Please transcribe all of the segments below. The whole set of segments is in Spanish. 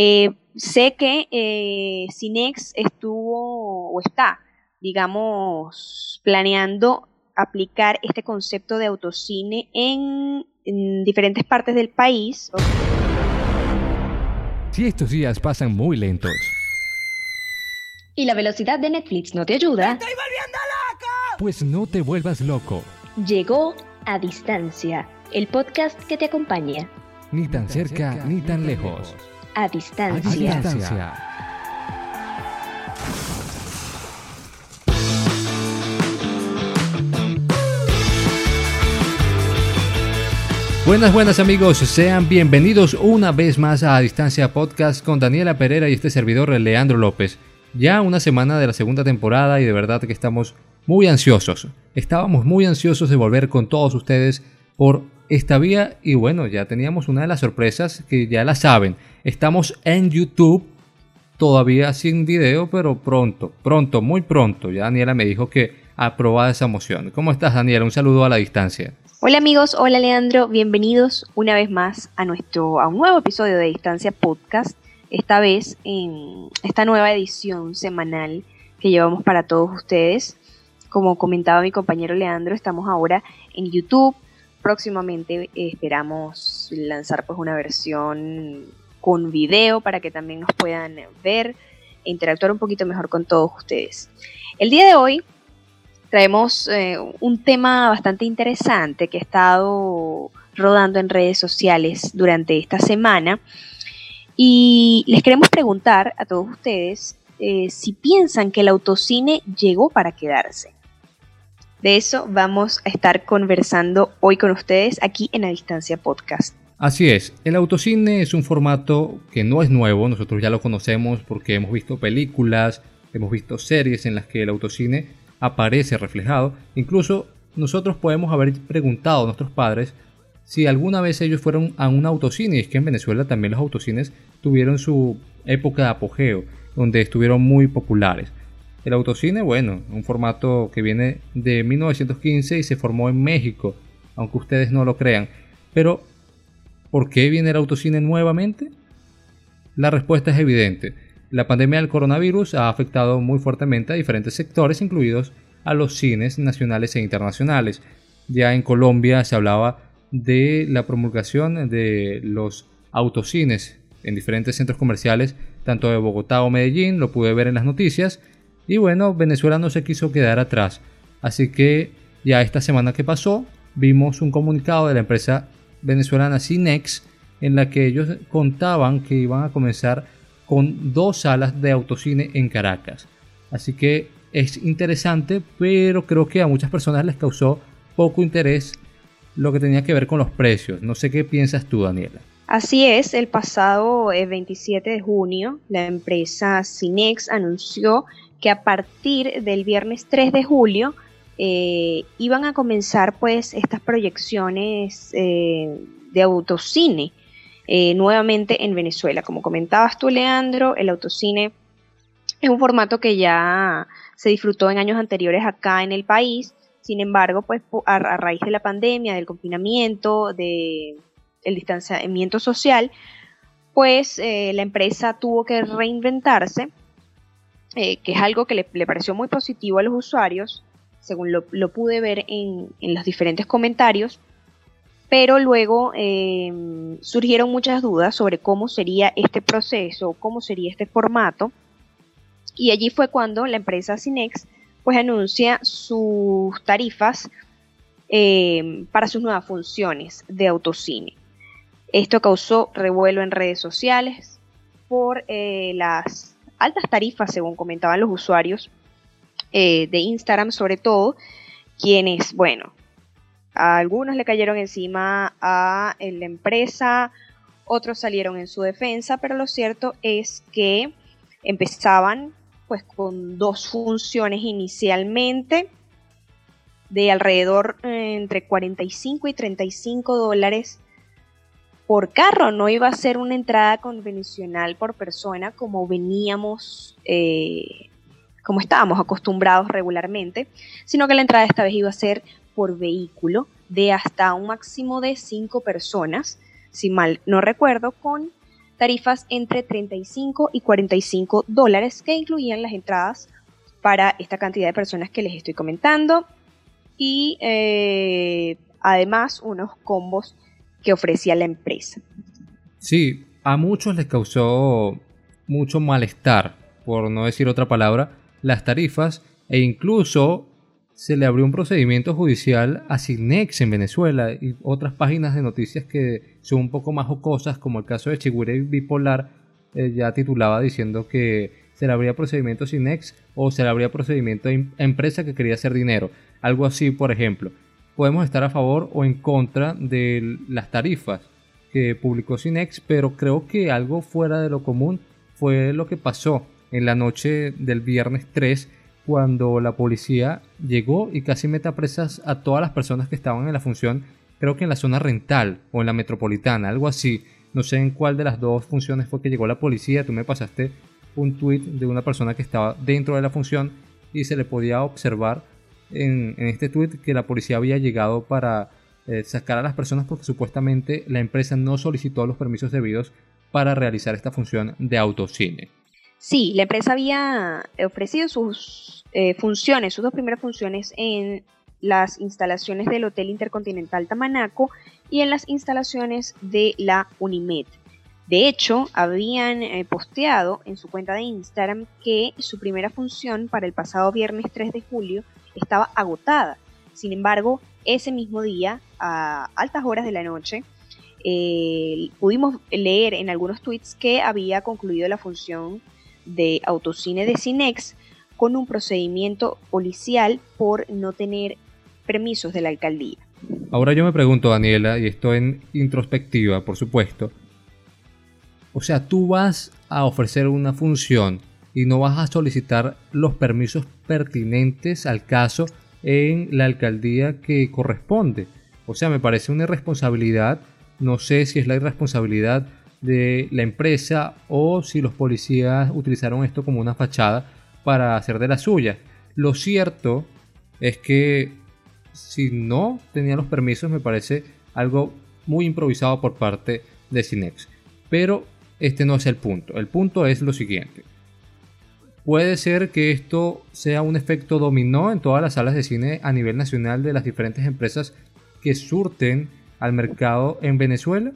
Eh, sé que eh, Cinex estuvo o está, digamos, planeando aplicar este concepto de autocine en, en diferentes partes del país. Si estos días pasan muy lentos y la velocidad de Netflix no te ayuda, ¡Estoy volviendo loco! pues no te vuelvas loco, llegó a distancia, el podcast que te acompaña. ni tan cerca ni tan lejos. A distancia. Buenas, buenas amigos, sean bienvenidos una vez más a Distancia Podcast con Daniela Pereira y este servidor Leandro López. Ya una semana de la segunda temporada y de verdad que estamos muy ansiosos. Estábamos muy ansiosos de volver con todos ustedes por esta vía y bueno, ya teníamos una de las sorpresas que ya la saben. Estamos en YouTube, todavía sin video, pero pronto, pronto, muy pronto. Ya Daniela me dijo que aprobada esa moción. ¿Cómo estás Daniela? Un saludo a la distancia. Hola amigos, hola Leandro, bienvenidos una vez más a nuestro a un nuevo episodio de Distancia Podcast. Esta vez en esta nueva edición semanal que llevamos para todos ustedes. Como comentaba mi compañero Leandro, estamos ahora en YouTube. Próximamente eh, esperamos lanzar pues una versión con video para que también nos puedan ver e interactuar un poquito mejor con todos ustedes. El día de hoy traemos eh, un tema bastante interesante que ha estado rodando en redes sociales durante esta semana. Y les queremos preguntar a todos ustedes eh, si piensan que el autocine llegó para quedarse. De eso vamos a estar conversando hoy con ustedes aquí en A Distancia Podcast. Así es, el autocine es un formato que no es nuevo, nosotros ya lo conocemos porque hemos visto películas, hemos visto series en las que el autocine aparece reflejado, incluso nosotros podemos haber preguntado a nuestros padres si alguna vez ellos fueron a un autocine, y es que en Venezuela también los autocines tuvieron su época de apogeo, donde estuvieron muy populares. El autocine, bueno, un formato que viene de 1915 y se formó en México, aunque ustedes no lo crean. Pero, ¿por qué viene el autocine nuevamente? La respuesta es evidente. La pandemia del coronavirus ha afectado muy fuertemente a diferentes sectores, incluidos a los cines nacionales e internacionales. Ya en Colombia se hablaba de la promulgación de los autocines en diferentes centros comerciales, tanto de Bogotá o Medellín, lo pude ver en las noticias. Y bueno, Venezuela no se quiso quedar atrás. Así que ya esta semana que pasó, vimos un comunicado de la empresa venezolana Cinex en la que ellos contaban que iban a comenzar con dos salas de autocine en Caracas. Así que es interesante, pero creo que a muchas personas les causó poco interés lo que tenía que ver con los precios. No sé qué piensas tú, Daniela. Así es, el pasado eh, 27 de junio, la empresa Cinex anunció que a partir del viernes 3 de julio eh, iban a comenzar pues estas proyecciones eh, de autocine eh, nuevamente en Venezuela. Como comentabas tú, Leandro, el autocine es un formato que ya se disfrutó en años anteriores acá en el país. Sin embargo, pues a, raíz de la pandemia, del confinamiento, de el distanciamiento social, pues la empresa tuvo que reinventarse, que es algo que le pareció muy positivo a los usuarios, según lo, pude ver en, en los diferentes comentarios, pero luego eh, surgieron muchas dudas sobre cómo sería este proceso, cómo sería este formato, y allí fue cuando la empresa Cinex pues anuncia sus tarifas eh, para sus nuevas funciones de autocine. Esto causó revuelo en redes sociales por eh, las altas tarifas, según comentaban los usuarios eh, de Instagram, sobre todo, quienes, bueno, a algunos le cayeron encima a la empresa, otros salieron en su defensa, pero lo cierto es que empezaban pues con dos funciones inicialmente de alrededor eh, entre 45 y 35 dólares por carro. No iba a ser una entrada convencional por persona como veníamos, eh, como estábamos acostumbrados regularmente, sino que la entrada esta vez iba a ser por vehículo de hasta un máximo de 5 personas, si mal no recuerdo, con tarifas entre 35 y 45 dólares que incluían las entradas para esta cantidad de personas que les estoy comentando y eh, además unos combos que ofrecía la empresa. Sí, a muchos les causó mucho malestar, por no decir otra palabra, las tarifas e incluso se le abrió un procedimiento judicial a Cinex en Venezuela y otras páginas de noticias que son un poco más jocosas, como el caso de Chigure Bipolar, eh, ya titulaba diciendo que se le abría procedimiento a o se le abría procedimiento a empresa que quería hacer dinero. Algo así, por ejemplo. Podemos estar a favor o en contra de las tarifas que publicó Cinex, pero creo que algo fuera de lo común fue lo que pasó en la noche del viernes 3 cuando la policía llegó y casi mete a presas a todas las personas que estaban en la función, creo que en la zona rental o en la metropolitana, algo así. No sé en cuál de las dos funciones fue que llegó la policía. Tú me pasaste un tweet de una persona que estaba dentro de la función y se le podía observar en, este tweet que la policía había llegado para eh, sacar a las personas porque supuestamente la empresa no solicitó los permisos debidos para realizar esta función de autocine. Sí, la empresa había ofrecido sus eh, funciones, sus dos primeras funciones en las instalaciones del Hotel Intercontinental Tamanaco y en las instalaciones de la Unimed. De hecho, habían eh, posteado en su cuenta de Instagram que su primera función para el pasado viernes 3 de julio estaba agotada. Sin embargo, ese mismo día, a altas horas de la noche, eh, pudimos leer en algunos tweets que había concluido la función de autocine de Cinex con un procedimiento policial por no tener permisos de la alcaldía. Ahora yo me pregunto, Daniela, y esto en introspectiva, por supuesto. O sea, tú vas a ofrecer una función y no vas a solicitar los permisos pertinentes al caso en la alcaldía que corresponde. O sea, me parece una irresponsabilidad. No sé si es la irresponsabilidad de la empresa o si los policías utilizaron esto como una fachada para hacer de la suya. Lo cierto es que si no tenía los permisos me parece algo muy improvisado por parte de Cinex. Pero este no es el punto. El punto es lo siguiente. Puede ser que esto sea un efecto dominó en todas las salas de cine a nivel nacional de las diferentes empresas que surten al mercado en Venezuela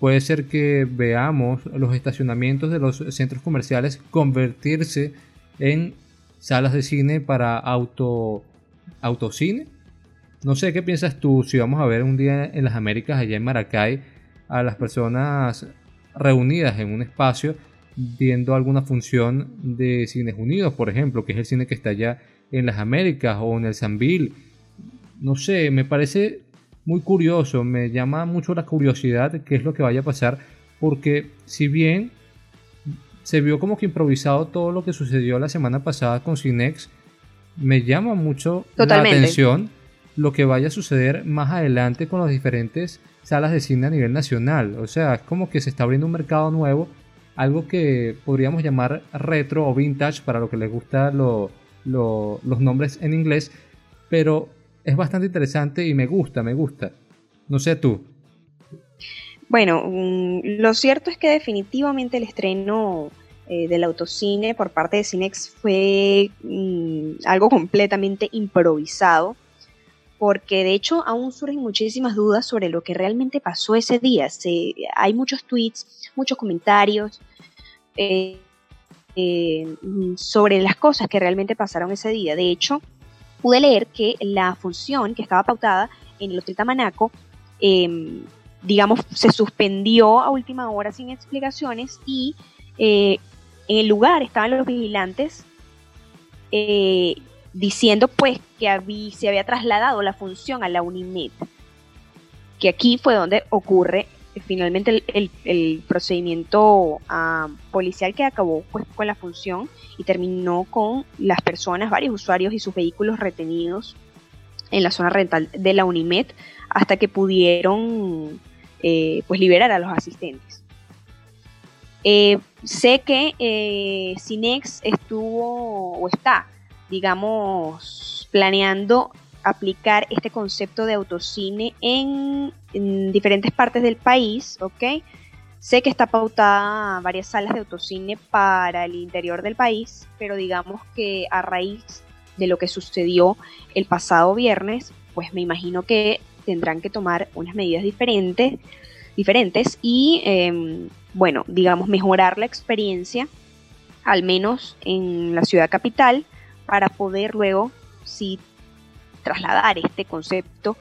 puede ser que veamos los estacionamientos de los centros comerciales convertirse en salas de cine para auto autocine. No sé qué piensas tú si vamos a ver un día en las Américas, allá en Maracay, a las personas reunidas en un espacio viendo alguna función de Cines Unidos, por ejemplo, que es el cine que está allá en las Américas o en el Sanville. No sé, me parece muy curioso, me llama mucho la curiosidad qué es lo que vaya a pasar, porque si bien se vio como que improvisado todo lo que sucedió la semana pasada con Cinex, me llama mucho la atención lo que vaya a suceder más adelante con las diferentes salas de cine a nivel nacional. O sea, es como que se está abriendo un mercado nuevo, algo que podríamos llamar retro o vintage para lo que les gusta los nombres en inglés, pero es bastante interesante y me gusta, me gusta. No sé tú. Bueno, mm, lo cierto es que definitivamente el estreno eh, del autocine por parte de Cinex fue mm, algo completamente improvisado, porque de hecho aún surgen muchísimas dudas sobre lo que realmente pasó ese día. hay muchos tweets, muchos comentarios eh, eh, sobre las cosas que realmente pasaron ese día. De hecho, pude leer que la función que estaba pautada en el Hotel Tamanaco, em, digamos, se suspendió a última hora sin explicaciones y eh, en el lugar estaban los vigilantes eh, diciendo pues que se había trasladado la función a la Unimed, que aquí fue donde ocurre finalmente el, procedimiento ah, policial que acabó pues, con la función y terminó con las personas, varios usuarios y sus vehículos retenidos en la zona rental de la Unimed hasta que pudieron eh, pues liberar a los asistentes. Eh, sé que eh, Cinex estuvo o está, digamos, planeando aplicar este concepto de autocine en, diferentes partes del país, ¿ok? Sé que está pautada varias salas de autocine para el interior del país, pero digamos que a raíz de lo que sucedió el pasado viernes, pues me imagino que tendrán que tomar unas medidas diferentes, diferentes y, em, bueno, digamos, mejorar la experiencia, al menos en la ciudad capital, para poder luego, sí, trasladar este concepto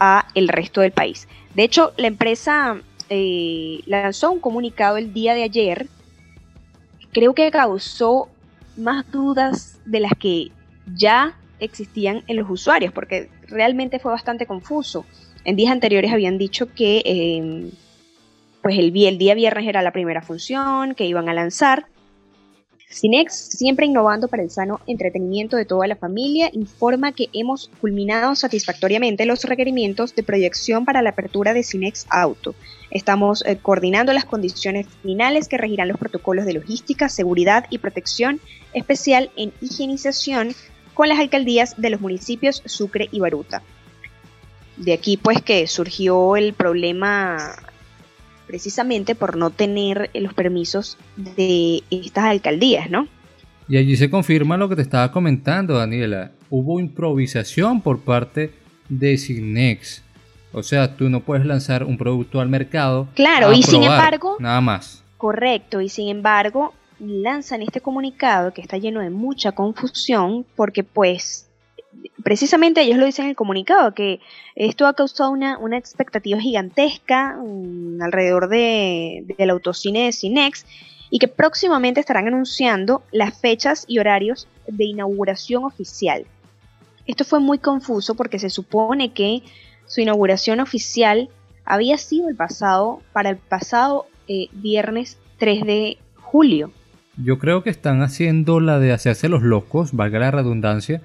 a el resto del país. De hecho, la empresa eh, lanzó un comunicado el día de ayer, creo que causó más dudas de las que ya existían en los usuarios, porque realmente fue bastante confuso. En días anteriores habían dicho que em, pues el día viernes era la primera función que iban a lanzar. Cinex, siempre innovando para el sano entretenimiento de toda la familia, informa que hemos culminado satisfactoriamente los requerimientos de proyección para la apertura de Cinex Auto. Estamos eh, coordinando las condiciones finales que regirán los protocolos de logística, seguridad y protección especial en higienización con las alcaldías de los municipios Sucre y Baruta. De aquí pues que surgió el problema precisamente por no tener los permisos de estas alcaldías, ¿no? Y allí se confirma lo que te estaba comentando, Daniela. Hubo improvisación por parte de Cinex. O sea, tú no puedes lanzar un producto al mercado. Claro, y sin embargo. Nada más. Correcto, y sin embargo, lanzan este comunicado que está lleno de mucha confusión porque pues precisamente ellos lo dicen en el comunicado, que esto ha causado una, expectativa gigantesca mm, alrededor de, del autocine de Cinex y que próximamente estarán anunciando las fechas y horarios de inauguración oficial. Esto fue muy confuso porque se supone que su inauguración oficial había sido el pasado para el pasado eh, viernes 3 de julio. Yo creo que están haciendo la de hacerse los locos, valga la redundancia.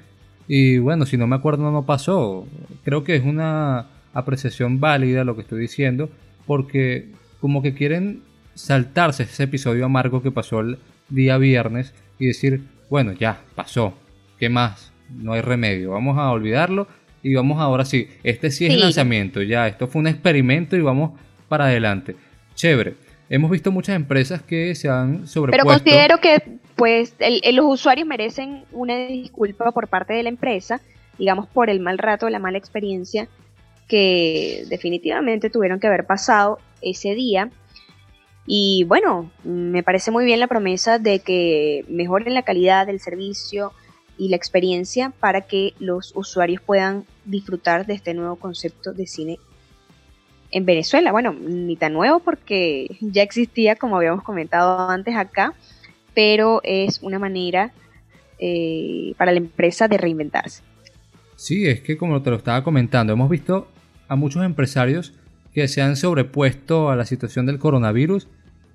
Y bueno, si no me acuerdo no pasó. Creo que es una apreciación válida lo que estoy diciendo, porque como que quieren saltarse ese episodio amargo que pasó el día viernes y decir, bueno, ya, pasó, ¿qué más? No hay remedio, vamos a olvidarlo y vamos ahora sí, este sí es el lanzamiento, ya, esto fue un experimento y vamos para adelante. Chévere hemos visto muchas empresas que se han sobrepuesto. Pero considero que pues los usuarios merecen una disculpa por parte de la empresa, digamos por el mal rato, la mala experiencia que definitivamente tuvieron que haber pasado ese día. Y bueno, me parece muy bien la promesa de que mejoren la calidad del servicio y la experiencia para que los usuarios puedan disfrutar de este nuevo concepto de cine en Venezuela. Bueno, ni tan nuevo porque ya existía, como habíamos comentado antes acá, pero es una manera eh, para la empresa de reinventarse. Sí, es que como te lo estaba comentando, hemos visto a muchos empresarios que se han sobrepuesto a la situación del coronavirus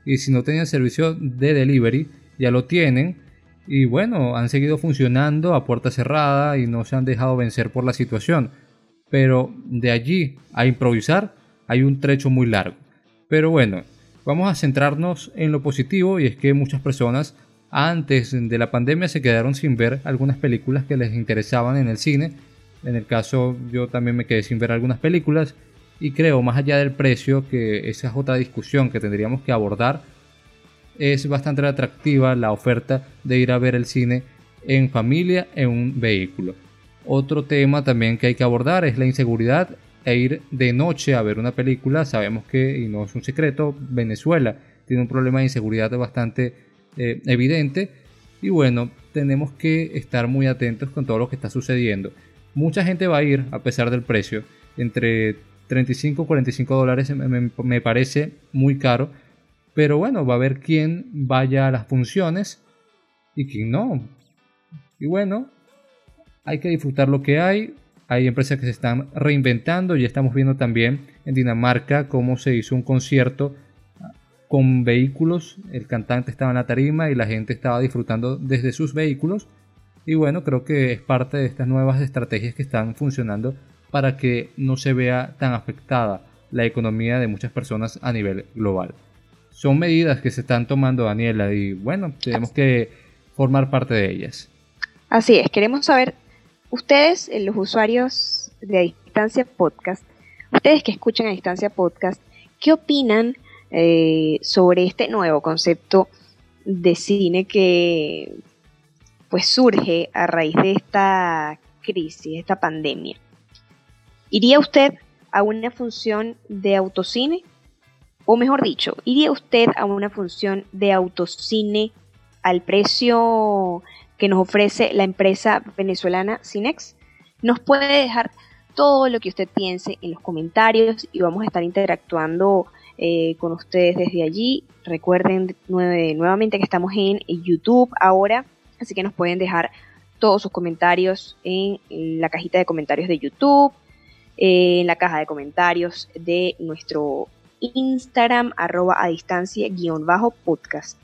y si no tenían servicio de delivery, ya lo tienen y bueno, han seguido funcionando a puerta cerrada y no se han dejado vencer por la situación. Pero de allí a improvisar, hay un trecho muy largo. Pero bueno, vamos a centrarnos en lo positivo y es que muchas personas antes de la pandemia se quedaron sin ver algunas películas que les interesaban en el cine. En el caso yo también me quedé sin ver algunas películas y creo más allá del precio que esa es otra discusión que tendríamos que abordar. Es bastante atractiva la oferta de ir a ver el cine en familia en un vehículo. Otro tema también que hay que abordar es la inseguridad e ir de noche a ver una película, sabemos que, y no es un secreto, Venezuela tiene un problema de inseguridad bastante eh, evidente. Y bueno, tenemos que estar muy atentos con todo lo que está sucediendo. Mucha gente va a ir, a pesar del precio, entre 35 y 45 dólares me, parece muy caro. Pero bueno, va a haber quien vaya a las funciones y quien no. Y bueno, hay que disfrutar lo que hay hay empresas que se están reinventando y estamos viendo también en Dinamarca cómo se hizo un concierto con vehículos, el cantante estaba en la tarima y la gente estaba disfrutando desde sus vehículos y bueno, creo que es parte de estas nuevas estrategias que están funcionando para que no se vea tan afectada la economía de muchas personas a nivel global. Son medidas que se están tomando, Daniela, y bueno, tenemos que formar parte de ellas. Así es, queremos saber ustedes, eh, los usuarios de Distancia Podcast, ustedes que escuchan A Distancia Podcast, ¿qué opinan eh, sobre este nuevo concepto de cine que pues surge a raíz de esta crisis, esta pandemia. ¿Iría usted a una función de autocine? O mejor dicho, ¿iría usted a una función de autocine al precio que nos ofrece la empresa venezolana Cinex? Nos puede dejar todo lo que usted piense en los comentarios y vamos a estar interactuando eh, con ustedes desde allí. Recuerden nuevamente que estamos en YouTube ahora, así que nos pueden dejar todos sus comentarios en la cajita de comentarios de YouTube, en la caja de comentarios de nuestro Instagram, arroba a distancia guion bajo podcast.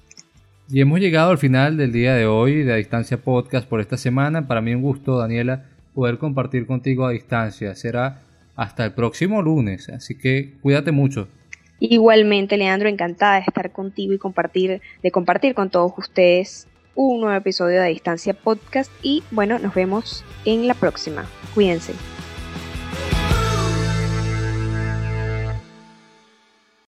Y hemos llegado al final del día de hoy de A Distancia Podcast por esta semana. Para mí un gusto, Daniela, poder compartir contigo a distancia. Será hasta el próximo lunes, así que cuídate mucho. Igualmente, Leandro, encantada de estar contigo y compartir, de compartir con todos ustedes un nuevo episodio de A Distancia Podcast. Y bueno, nos vemos en la próxima. Cuídense.